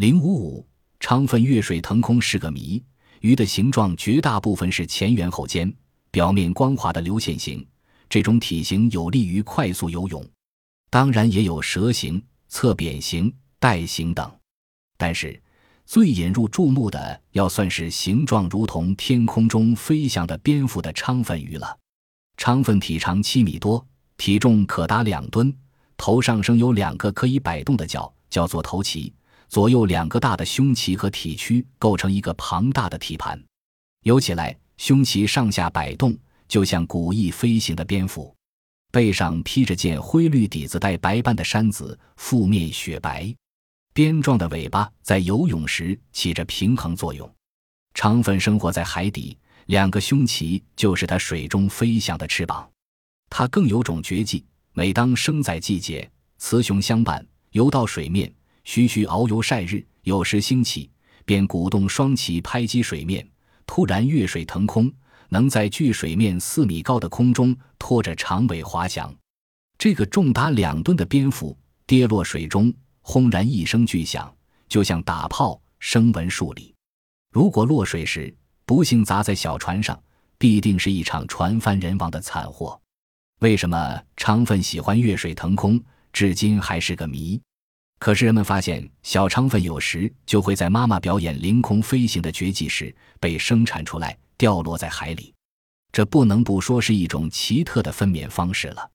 零五五，昌奋跃水腾空是个谜。鱼的形状绝大部分是前圆后尖，表面光滑的流线型，这种体型有利于快速游泳。当然也有蛇形、侧扁形、带形等，但是最引入注目的要算是形状如同天空中飞翔的蝙蝠的昌奋鱼了。昌奋体长七米多，体重可达两吨，头上生有两个可以摆动的角，叫做头鳍。左右两个大的胸鳍和体躯构成一个庞大的体盘，游起来胸鳍上下摆动，就像古翼飞行的蝙蝠。背上披着件灰绿底子带白斑的衫子，腹面雪白，鞭状的尾巴在游泳时起着平衡作用。长粉生活在海底，两个胸鳍就是它水中飞翔的翅膀。它更有种绝技，每当生崽季节，雌雄相伴，游到水面。徐徐遨游晒日，有时兴起，便鼓动双鳍拍击水面，突然跃水腾空，能在距水面四米高的空中拖着长尾滑翔。这个重达两吨的蝙蝠跌落水中，轰然一声巨响，就像打炮，声闻数里。如果落水时不幸砸在小船上，必定是一场船翻人亡的惨祸。为什么昌奋喜欢跃水腾空，至今还是个谜。可是人们发现，小肠粪有时就会在妈妈表演凌空飞行的绝技时被生产出来，掉落在海里。这不能不说是一种奇特的分娩方式了。